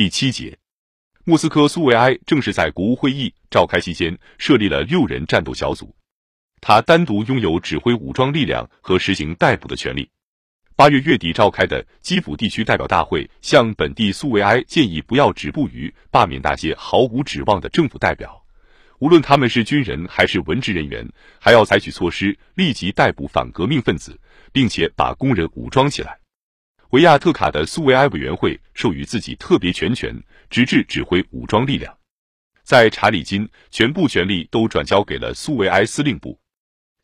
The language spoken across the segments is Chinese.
第七节，莫斯科苏维埃正是在国务会议召开期间设立了六人战斗小组，他单独拥有指挥武装力量和实行逮捕的权利。八月月底召开的基辅地区代表大会向本地苏维埃建议不要止步于罢免那些毫无指望的政府代表，无论他们是军人还是文职人员，还要采取措施立即逮捕反革命分子，并且把工人武装起来。维亚特卡的苏维埃委员会授予自己特别全权，直至指挥武装力量。在查理金，全部权力都转交给了苏维埃司令部。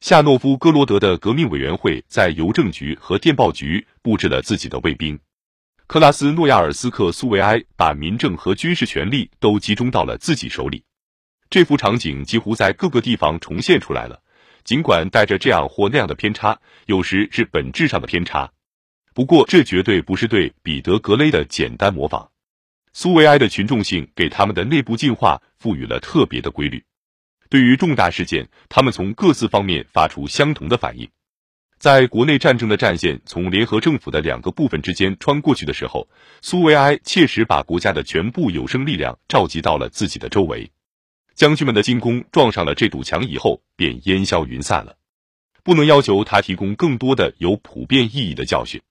夏诺夫哥罗德的革命委员会在邮政局和电报局布置了自己的卫兵。克拉斯诺亚尔斯克苏维埃把民政和军事权力都集中到了自己手里。这幅场景几乎在各个地方重现出来了，尽管带着这样或那样的偏差，有时是本质上的偏差。不过，这绝对不是对彼得格雷的简单模仿。苏维埃的群众性给他们的内部进化赋予了特别的规律。对于重大事件，他们从各自方面发出相同的反应。在国内战争的战线从联合政府的两个部分之间穿过去的时候，苏维埃切实把国家的全部有生力量召集到了自己的周围。将军们的进攻撞上了这堵墙以后，便烟消云散了。不能要求他提供更多的有普遍意义的教训。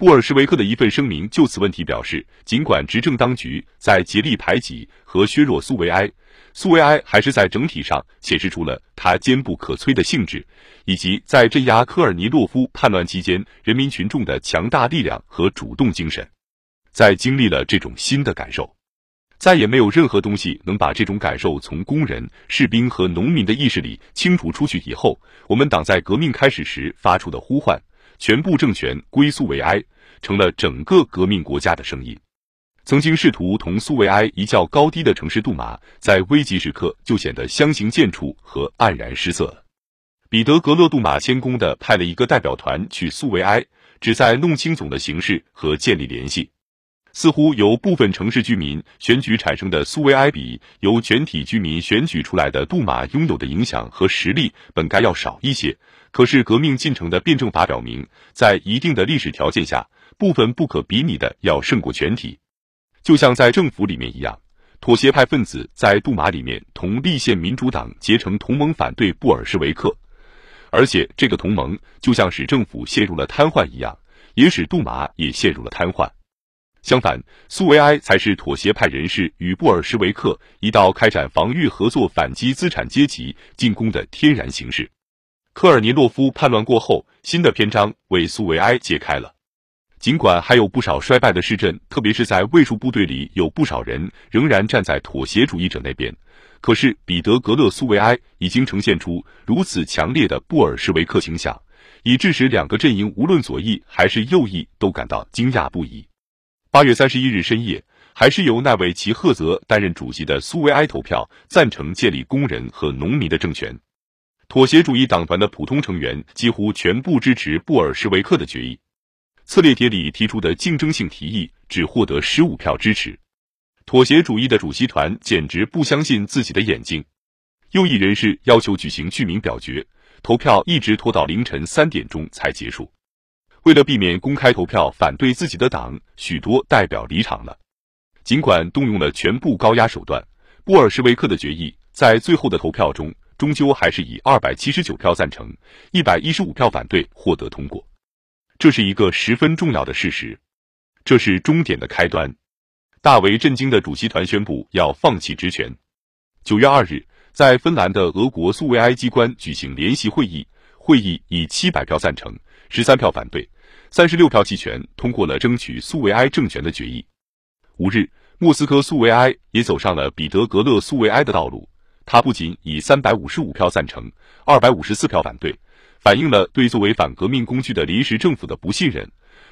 布尔什维克的一份声明就此问题表示，尽管执政当局在竭力排挤和削弱苏维埃，苏维埃还是在整体上显示出了他坚不可摧的性质，以及在镇压科尔尼洛夫叛乱期间人民群众的强大力量和主动精神。在经历了这种新的感受，再也没有任何东西能把这种感受从工人、士兵和农民的意识里清除出去。以后，我们党在革命开始时发出的呼唤。全部政权归苏维埃，成了整个革命国家的声音。曾经试图同苏维埃一较高低的城市杜马，在危急时刻就显得相形见绌和黯然失色。彼得格勒杜马谦恭地派了一个代表团去苏维埃，旨在弄清总的形势和建立联系。似乎由部分城市居民选举产生的苏维埃，比由全体居民选举出来的杜马拥有的影响和实力，本该要少一些。可是，革命进程的辩证法表明，在一定的历史条件下，部分不可比拟的要胜过全体。就像在政府里面一样，妥协派分子在杜马里面同立宪民主党结成同盟，反对布尔什维克，而且这个同盟就像使政府陷入了瘫痪一样，也使杜马也陷入了瘫痪。相反，苏维埃才是妥协派人士与布尔什维克一道开展防御合作、反击资产阶级进攻的天然形式。科尔尼洛夫叛乱过后，新的篇章为苏维埃揭开了。尽管还有不少衰败的市镇，特别是在卫戍部队里，有不少人仍然站在妥协主义者那边，可是彼得格勒苏维埃已经呈现出如此强烈的布尔什维克倾向，以致使两个阵营无论左翼还是右翼都感到惊讶不已。八月三十一日深夜，还是由那位齐赫泽担任主席的苏维埃投票赞成建立工人和农民的政权。妥协主义党团的普通成员几乎全部支持布尔什维克的决议。策列铁里提出的竞争性提议只获得十五票支持。妥协主义的主席团简直不相信自己的眼睛。右翼人士要求举行居民表决，投票一直拖到凌晨三点钟才结束。为了避免公开投票反对自己的党，许多代表离场了。尽管动用了全部高压手段，布尔什维克的决议在最后的投票中。终究还是以二百七十九票赞成、一百一十五票反对获得通过，这是一个十分重要的事实。这是终点的开端。大为震惊的主席团宣布要放弃职权。九月二日，在芬兰的俄国苏维埃机关举行联席会议，会议以七百票赞成、十三票反对、三十六票弃权通过了争取苏维埃政权的决议。五日，莫斯科苏维埃也走上了彼得格勒苏维埃的道路。他不仅以三百五十五票赞成、二百五十四票反对，反映了对作为反革命工具的临时政府的不信任，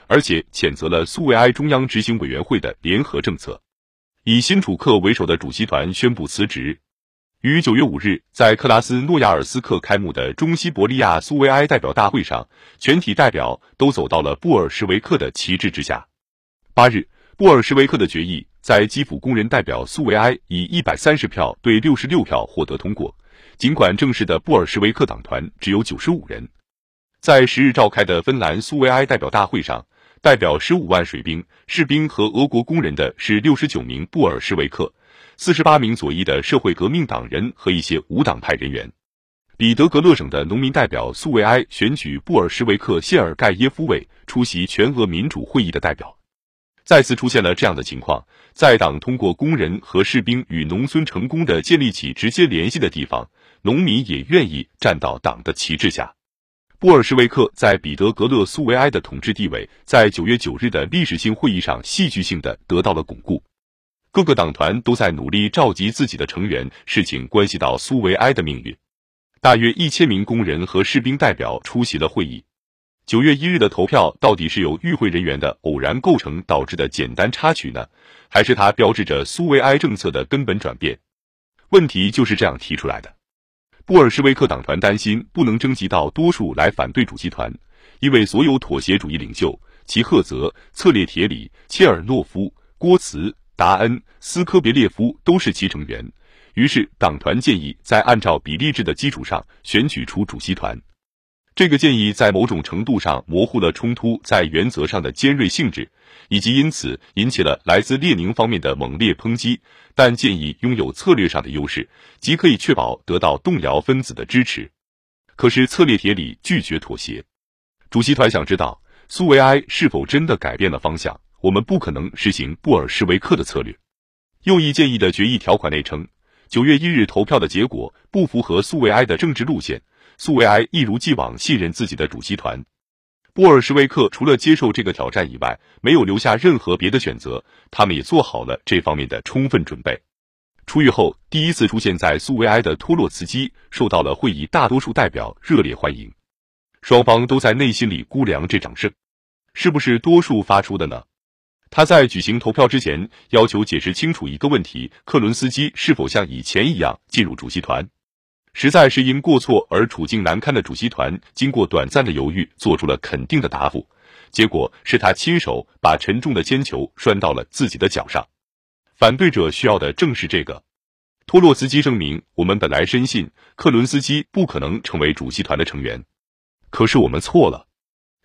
而且谴责了苏维埃中央执行委员会的联合政策。以辛楚克为首的主席团宣布辞职。于九月五日在克拉斯诺亚尔斯克开幕的中西伯利亚苏维埃代表大会上，全体代表都走到了布尔什维克的旗帜之下。八日，布尔什维克的决议。在基辅工人代表苏维埃以一百三十票对六十六票获得通过，尽管正式的布尔什维克党团只有九十五人。在十日召开的芬兰苏维埃代表大会上，代表十五万水兵、士兵和俄国工人的是六十九名布尔什维克、四十八名左翼的社会革命党人和一些无党派人员。彼得格勒省的农民代表苏维埃选举布尔什维克谢尔盖耶夫为出席全俄民主会议的代表。再次出现了这样的情况，在党通过工人和士兵与农村成功的建立起直接联系的地方，农民也愿意站到党的旗帜下。布尔什维克在彼得格勒苏维埃的统治地位，在九月九日的历史性会议上戏剧性的得到了巩固。各个党团都在努力召集自己的成员，事情关系到苏维埃的命运。大约一千名工人和士兵代表出席了会议。九月一日的投票到底是由与会人员的偶然构成导致的简单插曲呢，还是它标志着苏维埃政策的根本转变？问题就是这样提出来的。布尔什维克党团担心不能征集到多数来反对主席团，因为所有妥协主义领袖齐赫泽、策列铁里、切尔诺夫、郭茨、达恩、斯科别列夫都是其成员。于是党团建议在按照比例制的基础上选举出主席团。这个建议在某种程度上模糊了冲突在原则上的尖锐性质，以及因此引起了来自列宁方面的猛烈抨击。但建议拥有策略上的优势，即可以确保得到动摇分子的支持。可是策列铁里拒绝妥协。主席团想知道苏维埃是否真的改变了方向。我们不可能实行布尔什维克的策略。右翼建议的决议条款内称，九月一日投票的结果不符合苏维埃的政治路线。苏维埃一如既往信任自己的主席团，布尔什维克除了接受这个挑战以外，没有留下任何别的选择。他们也做好了这方面的充分准备。出狱后第一次出现在苏维埃的托洛茨基受到了会议大多数代表热烈欢迎。双方都在内心里估量这场胜是不是多数发出的呢？他在举行投票之前要求解释清楚一个问题：克伦斯基是否像以前一样进入主席团？实在是因过错而处境难堪的主席团，经过短暂的犹豫，做出了肯定的答复。结果是他亲手把沉重的铅球拴到了自己的脚上。反对者需要的正是这个。托洛茨基声明：“我们本来深信克伦斯基不可能成为主席团的成员，可是我们错了。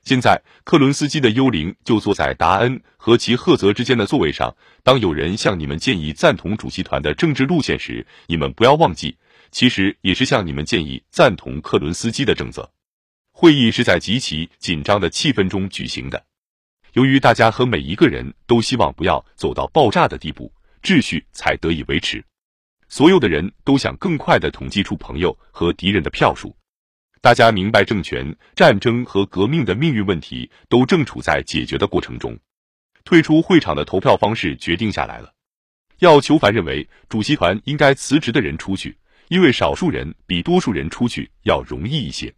现在克伦斯基的幽灵就坐在达恩和齐赫泽之间的座位上。当有人向你们建议赞同主席团的政治路线时，你们不要忘记。”其实也是向你们建议赞同克伦斯基的政策。会议是在极其紧张的气氛中举行的。由于大家和每一个人都希望不要走到爆炸的地步，秩序才得以维持。所有的人都想更快的统计出朋友和敌人的票数。大家明白，政权、战争和革命的命运问题都正处在解决的过程中。退出会场的投票方式决定下来了。要求凡认为主席团应该辞职的人出去。因为少数人比多数人出去要容易一些。